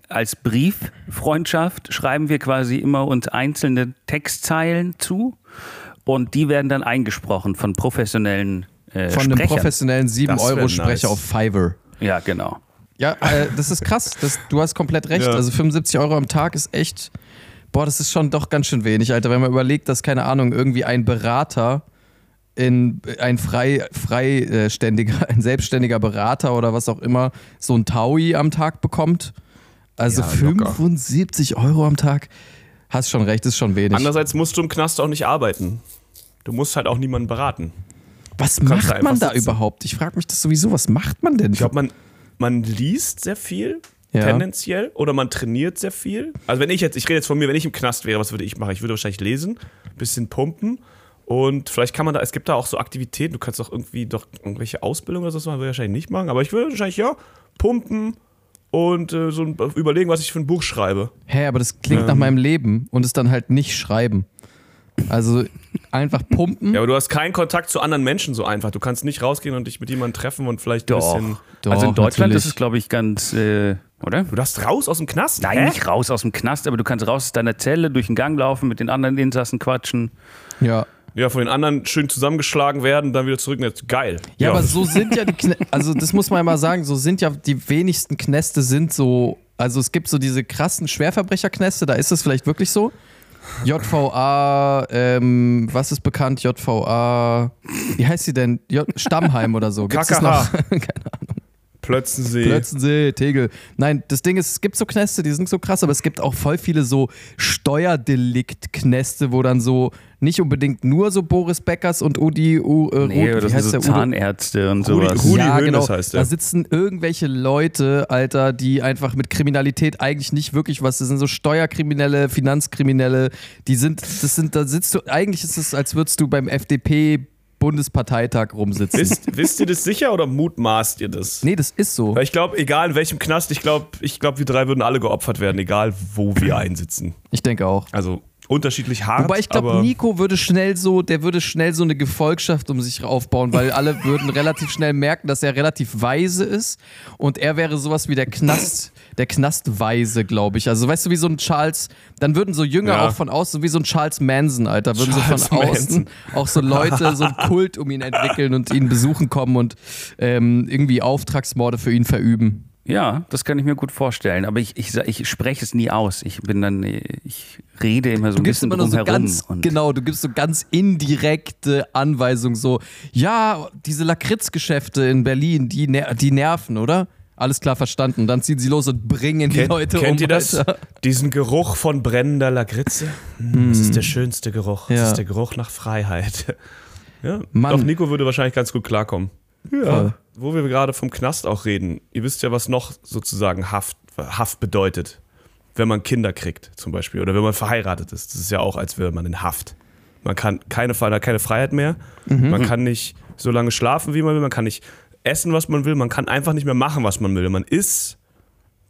als Brieffreundschaft schreiben wir quasi immer uns einzelne Textzeilen zu und die werden dann eingesprochen von professionellen äh, Von einem Sprechern. professionellen Das wär 7-Euro-Sprecher nice. auf Fiverr. Ja, genau. Ja, äh, das ist krass. Das, du hast komplett recht. Ja. Also 75 Euro am Tag ist echt, boah, das ist schon doch ganz schön wenig, Alter. Wenn man überlegt, dass, keine Ahnung, irgendwie ein Berater in ein frei, freiständiger, ein selbstständiger Berater oder was auch immer so ein Taui am Tag bekommt. Also Ja, locker. 75 Euro am Tag. Hast schon recht, ist schon wenig. Andererseits musst du im Knast auch nicht arbeiten. Du musst halt auch niemanden beraten. was kannst da macht man da sitzen. überhaupt? Ich frage mich das sowieso, was macht man denn? Ich glaube, man, man liest sehr viel, Ja. tendenziell, oder man trainiert sehr viel. Also wenn ich jetzt, ich rede jetzt von mir, wenn ich im Knast wäre, was würde ich machen? Ich würde wahrscheinlich lesen, bisschen pumpen und vielleicht kann man da, es gibt da auch so Aktivitäten, du kannst auch irgendwie doch irgendwelche Ausbildungen oder so, das würde ich wahrscheinlich nicht machen, aber ich würde wahrscheinlich, ja, pumpen und äh, so ein, überlegen, was ich für ein Buch schreibe. Hä, aber das klingt nach Ähm. meinem Leben und ist dann halt nicht schreiben. Also einfach pumpen. Ja, aber du hast keinen Kontakt zu anderen Menschen so einfach. Du kannst nicht rausgehen und dich mit jemandem treffen und vielleicht ein Doch. bisschen. Doch, also in Deutschland natürlich. ist es, glaube ich, ganz, äh, oder? Du darfst raus aus dem Knast? Nein, Hä? nicht raus aus dem Knast, aber du kannst raus aus deiner Zelle, durch den Gang laufen, mit den anderen Insassen quatschen. Ja. Ja, von den anderen schön zusammengeschlagen werden, dann wieder zurück. Geil. Ja, aber so sind ja die Knä also das muss man ja mal sagen, so sind ja die wenigsten Knäste sind so, also es gibt so diese krassen Schwerverbrecherknäste, da ist es vielleicht wirklich so. JVA, ähm, was ist bekannt? JVA, wie heißt sie denn? J Stammheim oder so. Gibt's KKH. Keine Ahnung. Plötzensee. Plötzensee, Tegel. Nein, das Ding ist, es gibt so Knäste, die sind so krass, aber es gibt auch voll viele so Steuerdelikt-Knäste, wo dann so nicht unbedingt nur so Boris Beckers und Udi U, äh, Nee, Ruth, das sind so Zahnärzte und Rudi- sowas. Rudi ja, Hoeneß genau. heißt der. Da sitzen irgendwelche Leute, Alter, die einfach mit Kriminalität eigentlich nicht wirklich was. Das sind so Steuerkriminelle, Finanzkriminelle. Die sind, das sind, da sitzt du. Eigentlich ist es, als würdest du beim FDP Bundesparteitag rumsitzen. Wisst, wisst ihr das sicher oder mutmaßt ihr das? nee, das ist so. Weil ich glaube, egal in welchem Knast, ich glaube, ich glaub, wir drei würden alle geopfert werden, egal wo wir einsitzen. Ich denke auch. Also unterschiedlich hart. Wobei ich glaube, Nico würde schnell so, der würde schnell so eine Gefolgschaft um sich aufbauen, weil alle würden relativ schnell merken, dass er relativ weise ist und er wäre sowas wie der Knast, der Knastweise, glaube ich. Also weißt du, wie so ein Charles, dann würden so Jünger Ja. auch von außen, wie so ein Charles Manson, Alter, würden Charles so von außen Manson. auch so Leute so einen Kult um ihn entwickeln und ihn besuchen kommen und ähm, irgendwie Auftragsmorde für ihn verüben. Ja, das kann ich mir gut vorstellen. Aber ich, ich, ich spreche es nie aus. Ich bin dann, ich rede immer so ein bisschen immer nur so drumherum. ganz, genau, du gibst so ganz indirekte Anweisungen, so, ja, diese Lakritzgeschäfte in Berlin, die, ner die nerven, oder? Alles klar verstanden. Dann ziehen sie los und bringen die kennt, Leute kennt um. ihr das? Alter. Diesen Geruch von brennender Lakritze? Hm, Das ist der schönste Geruch. Das Ja. ist der Geruch nach Freiheit. Ja. Mann. Doch, Nico würde wahrscheinlich ganz gut klarkommen. Voll. Wo wir gerade vom Knast auch reden, ihr wisst ja, was noch sozusagen Haft, Haft bedeutet. Wenn man Kinder kriegt, zum Beispiel, oder wenn man verheiratet ist. Das ist ja auch, als wäre man in Haft. Man kann keine, keine Freiheit mehr. Man kann nicht so lange schlafen, wie man will. Man kann nicht essen, was man will. Man kann einfach nicht mehr machen, was man will. Man ist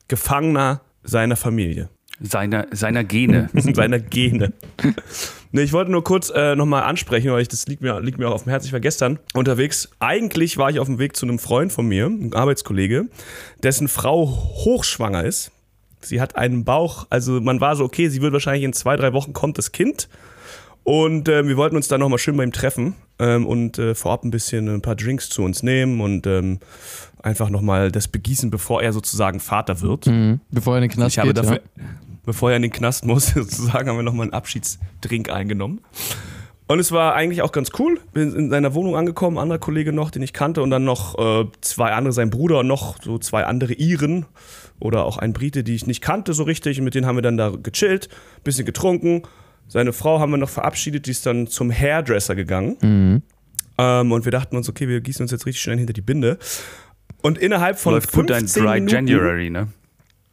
Gefangener seiner Familie, seiner, seiner Gene. seiner Gene. Nee, ich wollte nur kurz äh, nochmal ansprechen, weil ich, das liegt mir, liegt mir auch auf dem Herzen. Ich war gestern unterwegs. Eigentlich war ich auf dem Weg zu einem Freund von mir, einem Arbeitskollege, dessen Frau hochschwanger ist. Sie hat einen Bauch, also man war so, okay, sie wird wahrscheinlich in zwei, drei Wochen kommt das Kind. Und äh, wir wollten uns dann nochmal schön bei ihm treffen ähm, und äh, vorab ein bisschen ein paar Drinks zu uns nehmen und ähm, einfach nochmal das begießen, bevor er sozusagen Vater wird. Mhm. Bevor er in den Knast Ich habe geht. dafür, ja. bevor er in den Knast muss, sozusagen, haben wir nochmal einen Abschiedsdrink eingenommen. Und es war eigentlich auch ganz cool. Bin in seiner Wohnung angekommen, anderer Kollege noch, den ich kannte, und dann noch äh, zwei andere, sein Bruder und noch so zwei andere Iren oder auch ein Brite, die ich nicht kannte so richtig. Und mit denen haben wir dann da gechillt, bisschen getrunken. Seine Frau haben wir noch verabschiedet, die ist dann zum Hairdresser gegangen. Ähm, und wir dachten uns, okay, wir gießen uns jetzt richtig schnell hinter die Binde. Und innerhalb von Läuft gut ein 15 Dry Minuten, January, ne?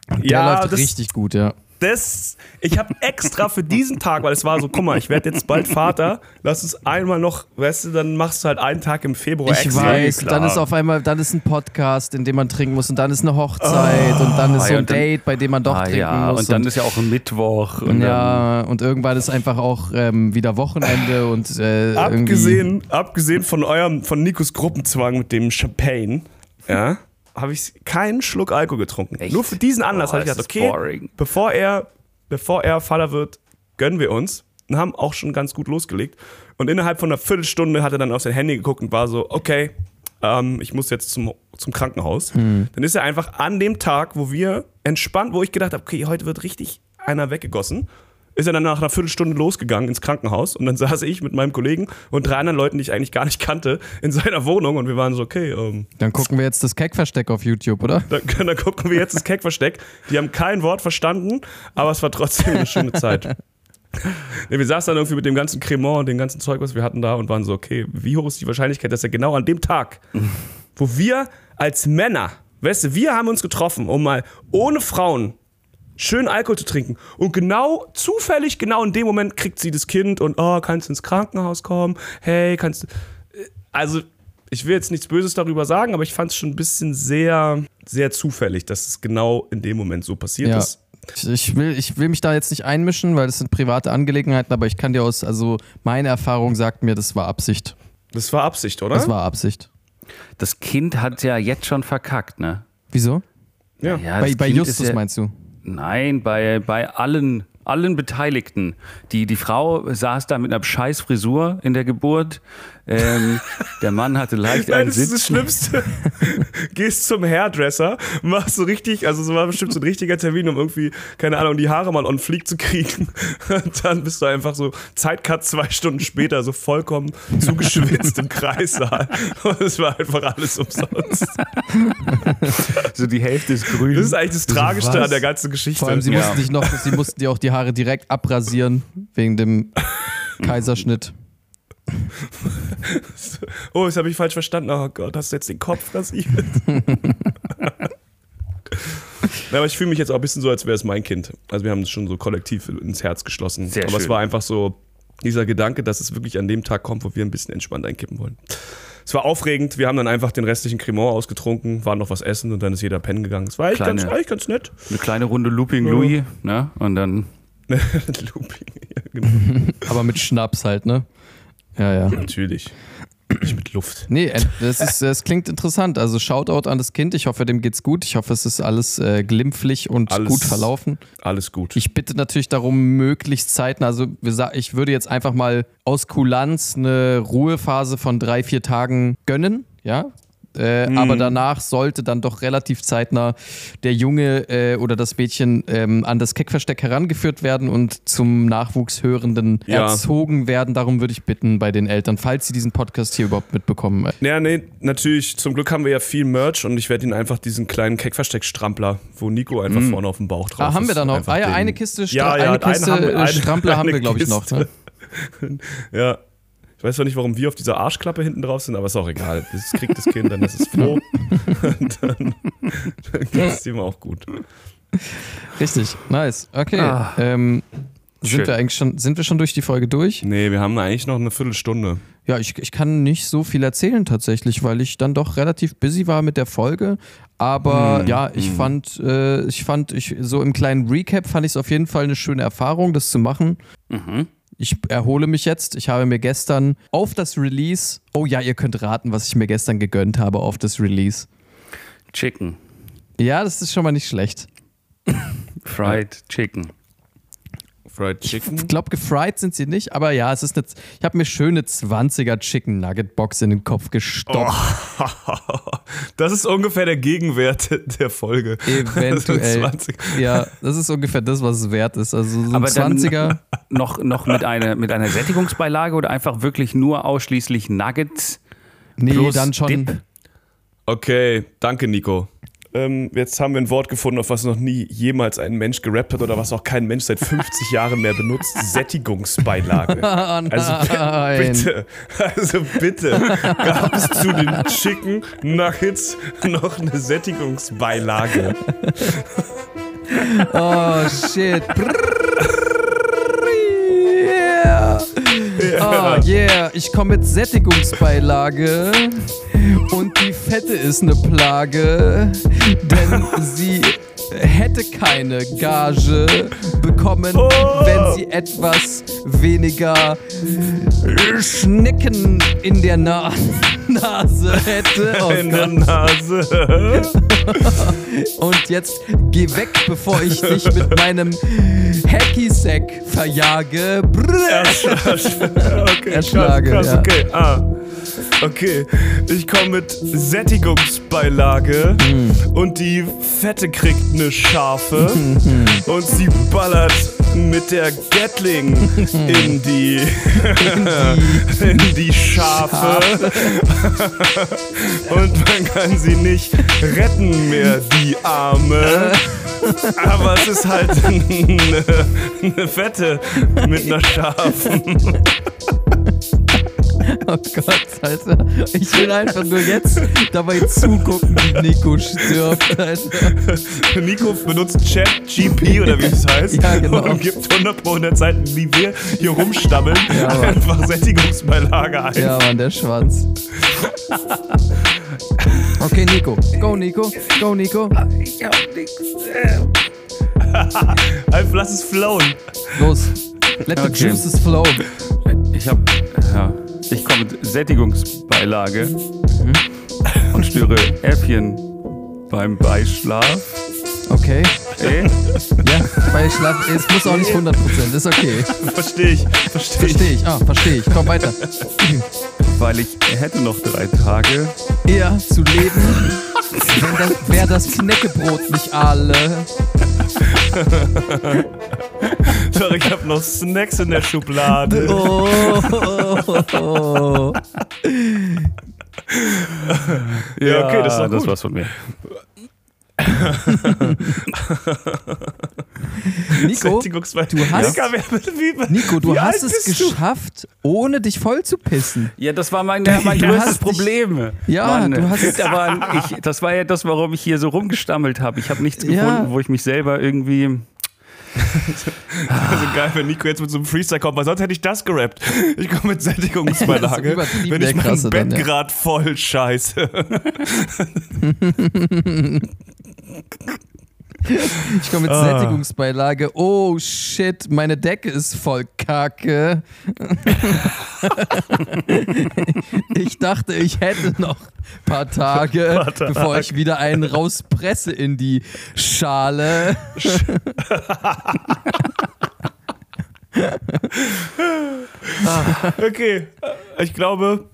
Der ja, läuft das- richtig gut, ja. Das, ich habe extra für diesen Tag, weil es war so, guck mal, ich werde jetzt bald Vater, lass uns einmal noch, weißt du, dann machst du halt einen Tag im Februar Ich extra. weiß, klar. dann ist auf einmal, dann ist ein Podcast, in dem man trinken muss und dann ist eine Hochzeit und dann ist Ah, so ja, ein und dann- Date, bei dem man doch ah, trinken ja, muss. und dann ist ja auch ein Mittwoch. Und ja, und irgendwann ist einfach auch ähm, wieder Wochenende und äh, irgendwie. Abgesehen, abgesehen von eurem, von Nikos Gruppenzwang mit dem Champagne, ja, habe ich keinen Schluck Alkohol getrunken. Echt? Nur für diesen Anlass Oh, habe ich das gedacht, okay, boring. bevor er, bevor er Vater wird, gönnen wir uns. Und haben auch schon ganz gut losgelegt. Und innerhalb von einer Viertelstunde hat er dann auf sein Handy geguckt und war so, okay, ähm, ich muss jetzt zum, zum Krankenhaus. Dann ist er einfach an dem Tag, wo wir entspannt, wo ich gedacht habe, okay, heute wird richtig einer weggegossen, ist er dann nach einer Viertelstunde losgegangen ins Krankenhaus und dann saß ich mit meinem Kollegen und drei anderen Leuten, die ich eigentlich gar nicht kannte, in seiner Wohnung und wir waren so, okay, ähm, Dann gucken wir jetzt das Keckversteck auf YouTube, oder? dann, dann gucken wir jetzt das Keckversteck. Die haben kein Wort verstanden, aber es war trotzdem eine schöne Zeit. Nee, wir saßen dann irgendwie mit dem ganzen Cremant und dem ganzen Zeug, was wir hatten da und waren so, okay, wie hoch ist die Wahrscheinlichkeit, dass er genau an dem Tag, wo wir als Männer, weißt du, wir haben uns getroffen, um mal ohne Frauen schön Alkohol zu trinken und genau, zufällig genau in dem Moment kriegt sie das Kind und, oh, kannst du ins Krankenhaus kommen? Hey, kannst du... Also, ich will jetzt nichts Böses darüber sagen, aber ich fand es schon ein bisschen sehr, sehr zufällig, dass es genau in dem Moment so passiert Ja. ist. Ich, will, ich will mich da jetzt nicht einmischen, weil das sind private Angelegenheiten, aber ich kann dir aus, also meine Erfahrung sagt mir, das war Absicht. Das war Absicht, oder? Das war Absicht. Das Kind hat ja jetzt schon verkackt, ne? Wieso? ja. Ja, bei bei Justus ja, meinst du? Nein, bei, bei allen, allen Beteiligten. Die, die Frau saß da mit einer scheiß Frisur in der Geburt. Ähm, der Mann hatte leicht Nein, einen das ist das Sitz. Schlimmste. Gehst zum Hairdresser, machst so richtig, also so war bestimmt so ein richtiger Termin, um irgendwie, keine Ahnung, die Haare mal on fleek zu kriegen. Und dann bist du einfach so, Zeitcut zwei Stunden später, so vollkommen zugeschwitzt im Kreissaal. Und es war einfach alles umsonst. So die Hälfte ist grün. Das ist eigentlich das Tragischste was? an der ganzen Geschichte. Vor allem, sie Ja. mussten sich noch, sie mussten dir auch die Haare direkt abrasieren wegen dem Kaiserschnitt. oh, das habe ich falsch verstanden. Oh Gott, hast du jetzt den Kopf rasiert? Ja, aber ich fühle mich jetzt auch ein bisschen so, als wäre es mein Kind. Also wir haben es schon so kollektiv ins Herz geschlossen. Sehr aber es schön. war einfach so dieser Gedanke, dass es wirklich an dem Tag kommt, wo wir ein bisschen entspannt einkippen wollen. Es war aufregend. Wir haben dann einfach den restlichen Cremant ausgetrunken, waren noch was essen und dann ist jeder pennen gegangen. Es war Kleine- ganz, eigentlich ganz nett. Eine kleine Runde Looping Louis, ne? Und dann Looping, ja, genau. Aber mit Schnaps halt, ne? Ja, ja. Natürlich. Nicht mit Luft. Nee, äh, das, ist, das klingt interessant. Also Shoutout an das Kind. Ich hoffe, dem geht's gut. Ich hoffe, es ist alles äh, glimpflich und Alles- gut verlaufen. Alles gut. Ich bitte natürlich darum, möglichst zeitnah, also ich würde jetzt einfach mal aus Kulanz eine Ruhephase von drei, vier Tagen gönnen, ja. Äh, Mhm. Aber danach sollte dann doch relativ zeitnah der Junge äh, oder das Mädchen ähm, an das Keckversteck herangeführt werden und zum Nachwuchshörenden Ja. erzogen werden. Darum würde ich bitten bei den Eltern, falls sie diesen Podcast hier überhaupt mitbekommen. Ja, nee, natürlich. Zum Glück haben wir ja viel Merch und ich werde ihn einfach diesen kleinen Keckversteck-Strampler, wo Nico einfach vorne auf dem Bauch drauf Ah, haben ist. wir da noch? Ah ja, eine Kiste, Stra Ja, ja, eine einen Kiste haben wir- äh, eine- Strampler haben eine wir, glaube ich, noch. Ne? Ja. Ich weiß zwar nicht, warum wir auf dieser Arschklappe hinten drauf sind, aber ist auch egal. Das kriegt das Kind, dann ist es froh. Und dann, dann geht es ihm auch gut. Richtig, nice. Okay. Ah. ähm, sind Schön. wir eigentlich schon, sind wir schon durch die Folge durch? Nee, wir haben eigentlich noch eine Viertelstunde. Ja, ich, ich kann nicht so viel erzählen tatsächlich, weil ich dann doch relativ busy war mit der Folge. Aber Hm, ja, ich fand, äh, ich fand, ich, so im kleinen Recap fand ich es auf jeden Fall eine schöne Erfahrung, das zu machen. Mhm. Ich erhole mich jetzt. Ich habe mir gestern auf das Release, oh ja, ihr könnt raten, was ich mir gestern gegönnt habe auf das Release. Chicken. Ja, das ist schon mal nicht schlecht. Fried Chicken. Fried Ich Chicken. glaube, gefried sind sie nicht, aber ja, es ist eine, ich habe mir schöne 20er Chicken Nugget Box in den Kopf gestopft. Das ist ungefähr der Gegenwert der Folge. Eventuell. 20. Ja, das ist ungefähr das, was es wert ist. Also so ein Aber dann- 20er. Noch, noch mit, einer, mit einer Sättigungsbeilage oder einfach wirklich nur ausschließlich Nuggets? Nee, plus dann schon. Dip? Okay, danke, Nico. Ähm, jetzt haben wir ein Wort gefunden, auf was noch nie jemals ein Mensch gerappt hat oder was auch kein Mensch seit 50 Jahren mehr benutzt. Sättigungsbeilage. Ah, Also bitte, also bitte, gab es zu den Chicken Nuggets noch eine Sättigungsbeilage? Oh, shit. Yeah. Oh. Ich komme mit Sättigungsbeilage. Und die Fette ist eine Plage. Denn sie hätte keine Gage bekommen, wenn sie etwas weniger Schnecken in der Na Nase hätte. Oh In der. Nase. Und jetzt geh weg, bevor ich dich mit meinem Hacky-Sack verjage. Okay, Erschlage, krass, krass, ja. okay. Ah. Okay, ich komme mit Sättigungsbeilage und die Fette kriegt eine Scharfe und sie ballert mit der Gatling in die in die Schafe und man kann sie nicht retten mehr, die Arme. Aber es ist halt eine, eine Fette mit einer scharfen. Oh Gott, Alter. Ich will einfach nur jetzt dabei zugucken, wie Nico stirbt, Alter. Nico benutzt ChatGP oder wie es heißt Ja, genau. und gibt 100 pro 100 Seiten, wie wir hier rumstammeln, Ja, einfach Sättigungsbeilage ein. Ja, Mann, der Schwanz. Okay, Nico. Go, Nico. Go, Nico. Ich hab nix. Einfach lass es flowen. Los. Let the Okay. juices flow. Ich hab. Ja. Ich komme mit Sättigungsbeilage und störe Äffchen beim Beischlaf. Okay. Äh? Ja, bei Schlaf, es muss auch nicht 100%, ist okay. Verstehe ich, verstehe ich. Verstehe ich, ah, verstehe ich. Komm weiter. weil ich hätte noch drei Tage. Ja, zu leben. Wenn das, Wäre das Knäckebrot nicht alle. Doch, ich habe noch Snacks in der Schublade. Oh, oh, oh. Ja, okay, das ist das war's von mir. Nico, du hast- Nico, du hast es bist du? geschafft, ohne dich voll zu pissen. Ja, das war mein, mein Du größtes dich- Problem. Ja, Mann, du hast- aber ich, das war ja das, warum ich hier so rumgestammelt habe. Ich habe nichts Ja. gefunden, wo ich mich selber irgendwie. Also geil, wenn Nico jetzt mit so einem Freestyle kommt, weil sonst hätte ich das gerappt. Ich komme mit Sättigungsbeilage, wenn ich mein Bett dann, ja. gerade voll scheiße. Ich komme mit Ah. Sättigungsbeilage. Oh shit, meine Decke ist voll kacke. ich dachte, ich hätte noch ein paar Tage, Paar Tage. bevor ich wieder einen rauspresse in die Schale. Okay, ich glaube,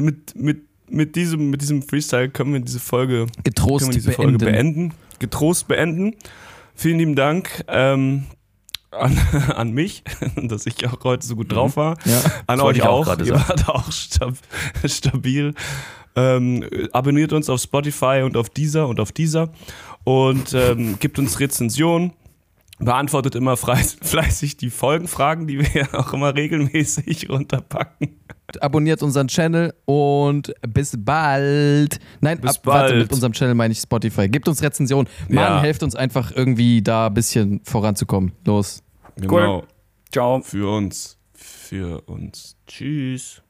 mit, mit, mit, diesem, mit diesem Freestyle können wir diese Folge, Getrost wir diese beenden. Folge beenden. Getrost beenden. Vielen lieben Dank ähm, an, an mich, dass ich auch heute so gut drauf war. Ja. An euch auch auch. Ihr wart auch stab stabil. Ähm, abonniert uns auf Spotify und auf Deezer und auf Deezer und ähm, gibt uns Rezensionen. Beantwortet immer fleiß- fleißig die Folgenfragen, die wir auch immer regelmäßig runterpacken. Abonniert unseren Channel und bis bald. Nein, Bis ab, warte, bald. mit unserem Channel meine ich Spotify. Gebt uns Rezensionen. Mann, Ja. helft uns einfach irgendwie da ein bisschen voranzukommen. Los. Genau. Ciao. Für uns. Für uns. Tschüss.